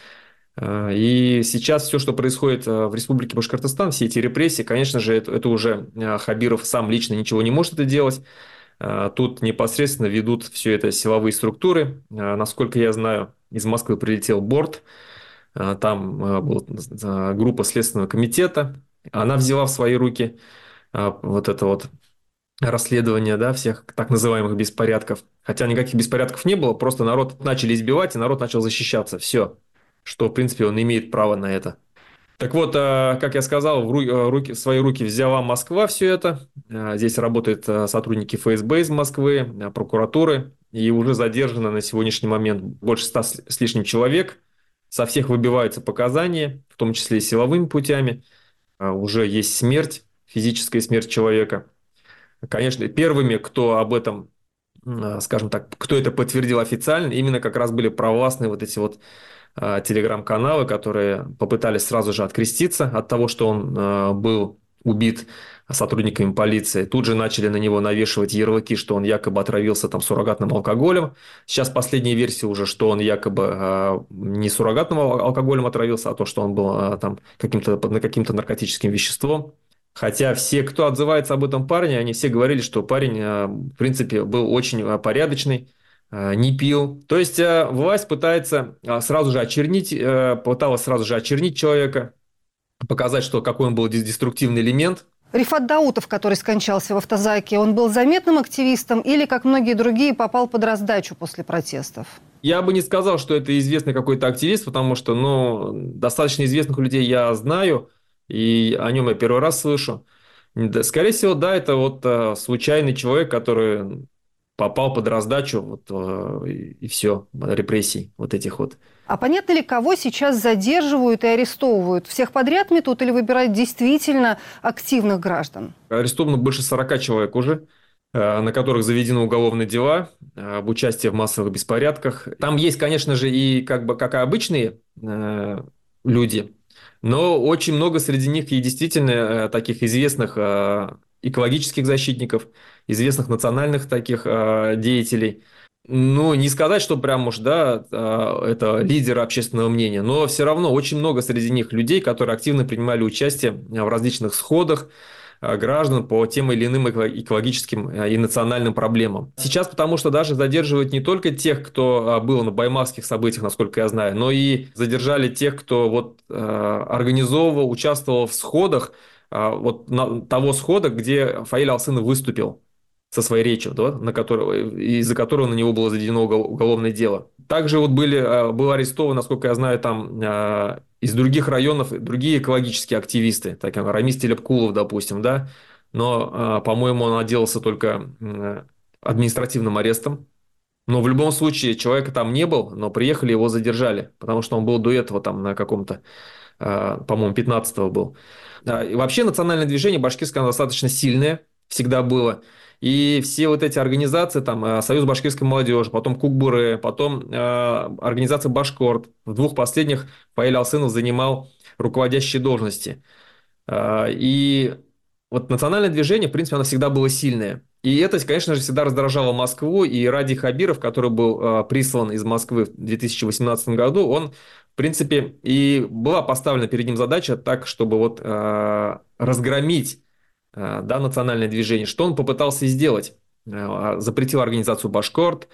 Speaker 7: а, и сейчас все, что происходит в Республике Башкортостан, все эти репрессии, конечно же, это, это уже Хабиров сам лично ничего не может это делать. Тут непосредственно ведут все это силовые структуры. Насколько я знаю, из Москвы прилетел борт, а, там а, была группа Следственного комитета, она взяла в свои руки а, вот это вот расследования да, всех так называемых беспорядков. Хотя никаких беспорядков не было, просто народ начали избивать, и народ начал защищаться. Все. Что, в принципе, он имеет право на это. Так вот, как я сказал, в руки, в свои руки взяла Москва все это. Здесь работают сотрудники ФСБ из Москвы, прокуратуры, и уже задержано на сегодняшний момент больше ста с лишним человек. Со всех выбиваются показания, в том числе и силовыми путями. Уже есть смерть, физическая смерть человека. Конечно, первыми, кто об этом, скажем так, кто это подтвердил официально, именно как раз были провластные вот эти вот Э, телеграм-каналы, которые попытались сразу же откреститься от того, что он был убит сотрудниками полиции. Тут же начали на него навешивать ярлыки, что он якобы отравился там суррогатным алкоголем. Сейчас последняя версия уже, что он якобы э, не суррогатным алкоголем отравился, а то, что он был там каким-то, на каким-то наркотическим веществом. Хотя все, кто отзывается об этом парне, они все говорили, что парень, в принципе, был очень порядочный, Э, не пил. То есть э, власть пытается э, сразу же очернить, пыталась сразу же очернить человека, показать, что какой он был деструктивный элемент.
Speaker 1: Рифат Даутов, который скончался в автозаке, он был заметным активистом или, как многие другие, попал под раздачу после протестов?
Speaker 7: Я бы не сказал, что это известный какой-то активист, потому что ну, достаточно известных людей я знаю, и о нем я первый раз слышу. Скорее всего, да, это вот случайный человек, который попал под раздачу, вот, э, и все, репрессий вот этих вот.
Speaker 1: А понятно ли, кого сейчас задерживают и арестовывают? Всех подряд метут или выбирают действительно активных граждан?
Speaker 7: Арестовано больше 40 человек уже, э, на которых заведены уголовные дела э, об участии в массовых беспорядках. Там есть, конечно же, и как бы как и обычные люди, но очень много среди них и действительно таких известных экологических защитников, известных национальных таких э, деятелей. Ну, не сказать, что прям уж, да, э, это лидеры общественного мнения, но все равно очень много среди них людей, которые активно принимали участие в различных сходах, э, граждан по тем или иным экологическим и национальным проблемам. Сейчас потому что даже задерживают не только тех, кто был на баймакских событиях, насколько я знаю, но и задержали тех, кто вот организовывал, участвовал в сходах, а, вот на, того схода, где Фаиль Алсынов выступил со своей речью, да, на которого, из-за которого на него было заведено уголовное дело. Также вот были, а, был арестован, насколько я знаю, там а, из других районов другие экологические активисты, так как Рамис Телепкулов, допустим, да, но, по-моему, он отделался только административным арестом. Но в любом случае человека там не был, но приехали, его задержали, потому что он был до этого там на каком-то, по-моему, 15-го был. И вообще национальное движение башкирское достаточно сильное, всегда было. И все вот эти организации, там, э, Союз башкирской молодежи, потом Кукбуры, потом э, организация Башкорт, в двух последних Фаиль Алсынов занимал руководящие должности. Э, и вот национальное движение, в принципе, оно всегда было сильное. И это, конечно же, всегда раздражало Москву. И Ради Хабиров, который был э, прислан из Москвы в 2018 году, он в принципе, и была поставлена перед ним задача так, чтобы вот э, разгромить да, национальное движение. Что он попытался сделать? Э, запретил организацию Башкорт,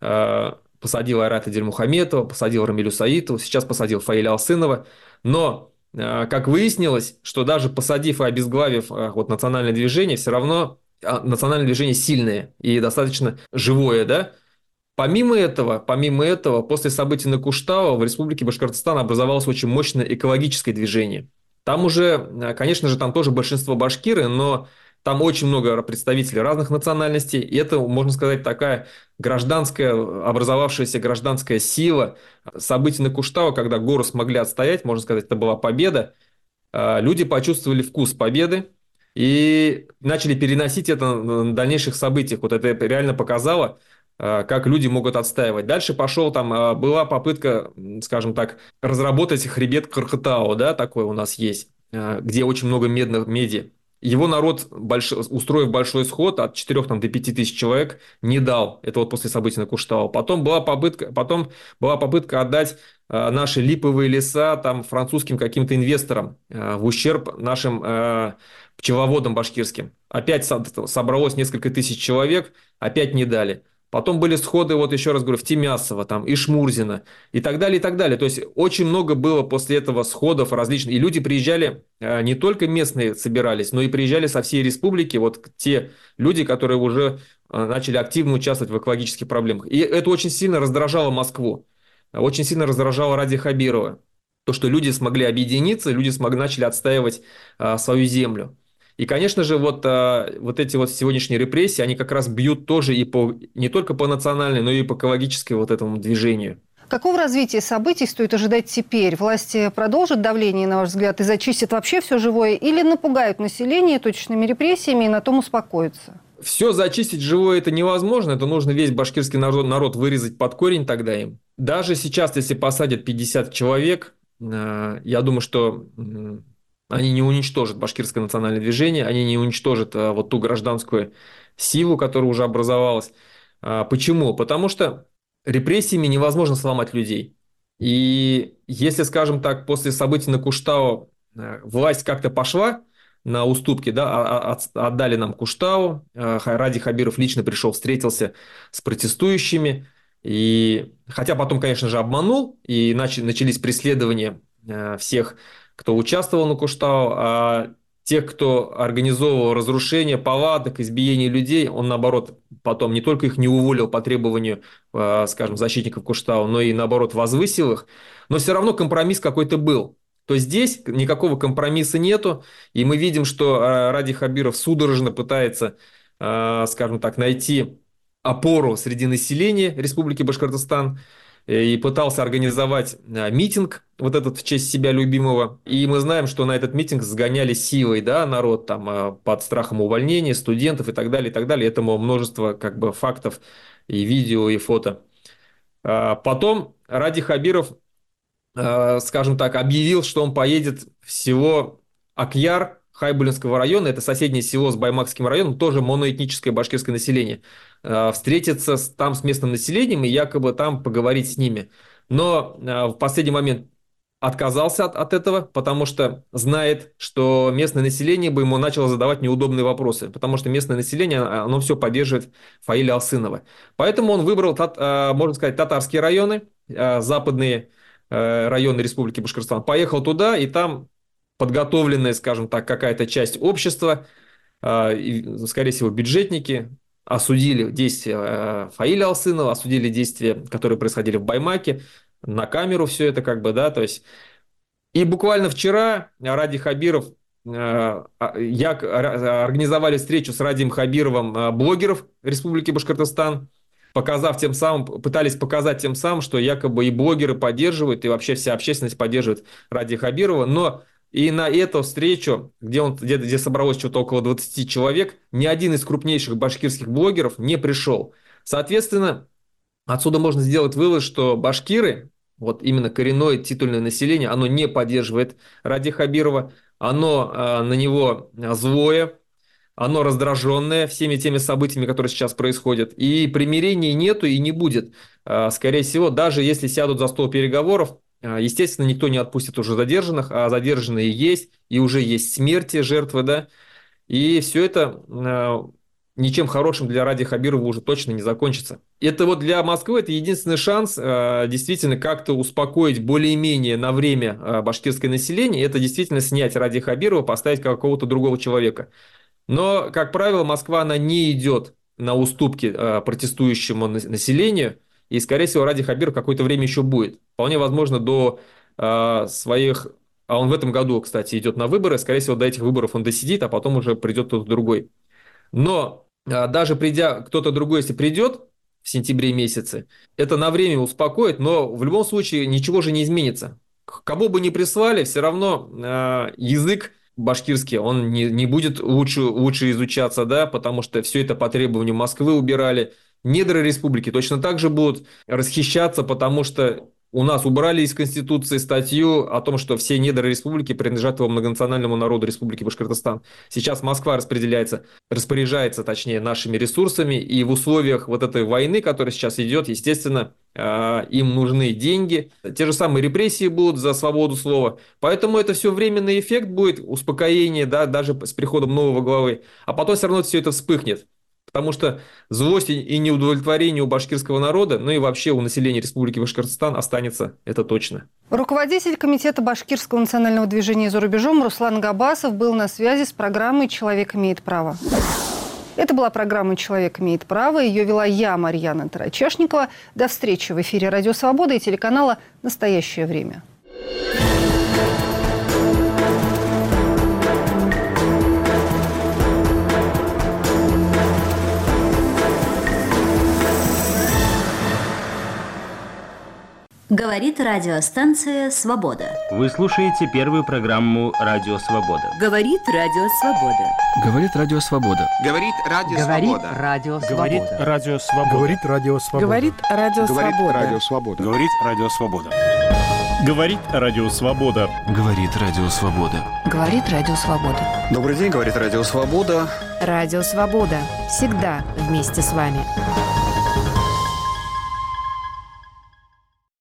Speaker 7: э, посадил Айрата Дельмухаметова, посадил Рамилю Саитову, сейчас посадил Фаиля Алсынова. Но, э, как выяснилось, что даже посадив и обезглавив э, вот, национальное движение, все равно э, национальное движение сильное и достаточно живое, да, Помимо этого, помимо этого, после событий на Куштау в Республике Башкортостан образовалось очень мощное экологическое движение. Там уже, э, конечно же, там тоже большинство башкиры, но там очень много представителей разных национальностей, и это, можно сказать, такая гражданская, образовавшаяся гражданская сила. События на Куштау, когда горы смогли отстоять, можно сказать, это была победа. Э, люди почувствовали вкус победы и начали переносить это на дальнейших событиях. Вот это реально показало, как люди могут отстаивать. Дальше пошел, там э, была попытка, скажем так, разработать хребет Кархатау, да, такой у нас есть, э, где очень много медных меди. Его народ, больш... устроив большой сход от 4 там, до 5 тысяч человек, не дал. Это вот после событий на Куштау. Потом была попытка, потом была попытка отдать наши липовые леса там, французским каким-то инвесторам в ущерб нашим пчеловодам башкирским. Опять собралось несколько тысяч человек, опять не дали. Потом были сходы, вот еще раз говорю, в Тимясово, там, и Шмурзина, и так далее, и так далее. То есть очень много было после этого сходов различных. И люди приезжали, э, не только местные собирались, но и приезжали со всей республики, вот те люди, которые уже э, начали активно участвовать в экологических проблемах. И это очень сильно раздражало Москву, очень сильно раздражало Ради Хабирова. То, что люди смогли объединиться, люди смогли, начали отстаивать а, свою землю. И, конечно же, вот, а, вот эти вот сегодняшние репрессии, они как раз бьют тоже и по, не только по национальной, но и по экологической вот этому движению.
Speaker 1: Какого развития событий стоит ожидать теперь? Власти продолжат давление, на ваш взгляд, и зачистят вообще все живое? Или напугают население точечными репрессиями и на том успокоятся?
Speaker 7: Все зачистить живое это невозможно. Это нужно весь башкирский народ, народ вырезать под корень тогда им. Даже сейчас, если посадят 50 человек, э, я думаю, что они не уничтожат башкирское национальное движение, они не уничтожат а, вот ту гражданскую силу, которая уже образовалась. А, почему? Потому что репрессиями невозможно сломать людей. И если, скажем так, после событий на Куштау а, власть как-то пошла на уступки, да, отдали нам Куштау, Ради Хабиров лично пришел, встретился с протестующими, и хотя потом, конечно же, обманул, и начались преследования всех кто участвовал на Куштау, а тех, кто организовывал разрушение палаток, избиение людей, он, наоборот, потом не только их не уволил по требованию, а, скажем, защитников Куштау, но и, наоборот, возвысил их. Но все равно компромисс какой-то был. То здесь никакого компромисса нету, и мы видим, что а, Ради Хабиров судорожно пытается, а, скажем так, найти опору среди населения Республики Башкортостан, и пытался организовать э, митинг, вот этот в честь себя любимого. И мы знаем, что на этот митинг сгоняли силой, да, народ там э, под страхом увольнения, студентов и так далее, и так далее. Этому множество как бы фактов и видео, и фото. А потом Ради Хабиров, скажем так, объявил, что он поедет в село Акьяр, Хайбулинского района, это соседнее село с Баймакским районом, тоже моноэтническое башкирское население, э, встретиться там с местным населением и якобы там поговорить с ними. Но э, в последний момент отказался от, от этого, потому что знает, что местное население бы ему начало задавать неудобные вопросы, потому что местное население, а, оно все поддерживает Фаиля Алсынова. Поэтому он выбрал, э, можно сказать, татарские районы, западные районы Республики Башкортостан, поехал туда и там подготовленная, скажем так, какая-то часть общества, а, скорее всего, бюджетники, осудили действия а, Фаиля Алсынова, осудили действия, которые происходили в Баймаке, на камеру все это как бы, да, то есть... И буквально вчера Ради Хабиров а, я организовали встречу с Радием Хабировым блогеров Республики Башкортостан, показав тем самым, пытались показать тем самым, что якобы и блогеры поддерживают, и вообще вся общественность поддерживает Ради Хабирова, но и на эту встречу, где, он, где, где собралось что-то около 20 человек, ни один из крупнейших башкирских блогеров не пришел. Соответственно, отсюда можно сделать вывод, что башкиры, вот именно коренное титульное население, оно не поддерживает Ради Хабирова, оно э, на него злое, оно раздраженное всеми теми событиями, которые сейчас происходят. И примирения нету и не будет. Э, скорее всего, даже если сядут за стол переговоров, а, естественно, никто не отпустит уже задержанных, а задержанные есть, и уже есть смерти жертвы, да, и все это а, ничем хорошим для Ради Хабирова уже точно не закончится. Это вот для Москвы это единственный шанс а, действительно как-то успокоить более-менее на время башкирское население, это действительно снять Ради Хабирова, поставить какого-то другого человека. Но, как правило, Москва, она не идет на уступки протестующему населению, и, скорее всего, Ради Хабиров какое-то время еще будет. Вполне возможно, до э, своих... А он в этом году, кстати, идет на выборы. Скорее всего, до этих выборов он досидит, а потом уже придет кто-то другой. Но э, даже придя кто-то другой, если придет в сентябре месяце, это на время успокоит, но в любом случае ничего же не изменится. Кого бы ни прислали, все равно э, язык башкирский, он не, не будет лучше, лучше изучаться, да, потому что все это по требованию Москвы убирали, Недра республики точно так же будут расхищаться, потому что у нас убрали из Конституции статью о том, что все недра республики принадлежат его многонациональному народу Республики Башкортостан. Сейчас Москва распределяется, распоряжается, точнее, нашими ресурсами, и в условиях вот этой войны, которая сейчас идет, естественно, а, им нужны деньги. Те же самые репрессии будут за свободу слова. Поэтому это все временный эффект будет, успокоение, да, даже с приходом нового главы. А потом все равно все это вспыхнет. Потому что злость и неудовлетворение у башкирского народа, ну и вообще у населения Республики Башкортостан останется, это точно.
Speaker 1: Руководитель Комитета Башкирского национального движения за рубежом Руслан Габасов был на связи с программой «Человек имеет право». Это была программа «Человек имеет право». Ее вела я, Марьяна Тарачешникова. До встречи в эфире «Радио Свобода» и телеканала «Настоящее время».
Speaker 16: Говорит радиостанция «Свобода».
Speaker 17: Вы слушаете первую программу «Радио Свобода».
Speaker 16: Говорит Радио Свобода.
Speaker 18: Говорит Радио Свобода.
Speaker 8: Говорит Радио Свобода.
Speaker 19: Говорит Радио Свобода.
Speaker 20: Говорит Радио Свобода.
Speaker 21: Говорит Радио Свобода.
Speaker 19: Говорит Радио Свобода.
Speaker 22: Говорит Радио Свобода.
Speaker 18: Говорит Радио Свобода.
Speaker 23: Говорит Радио Свобода.
Speaker 24: Добрый день, говорит Радио Свобода.
Speaker 23: Радио Свобода. Всегда вместе с вами.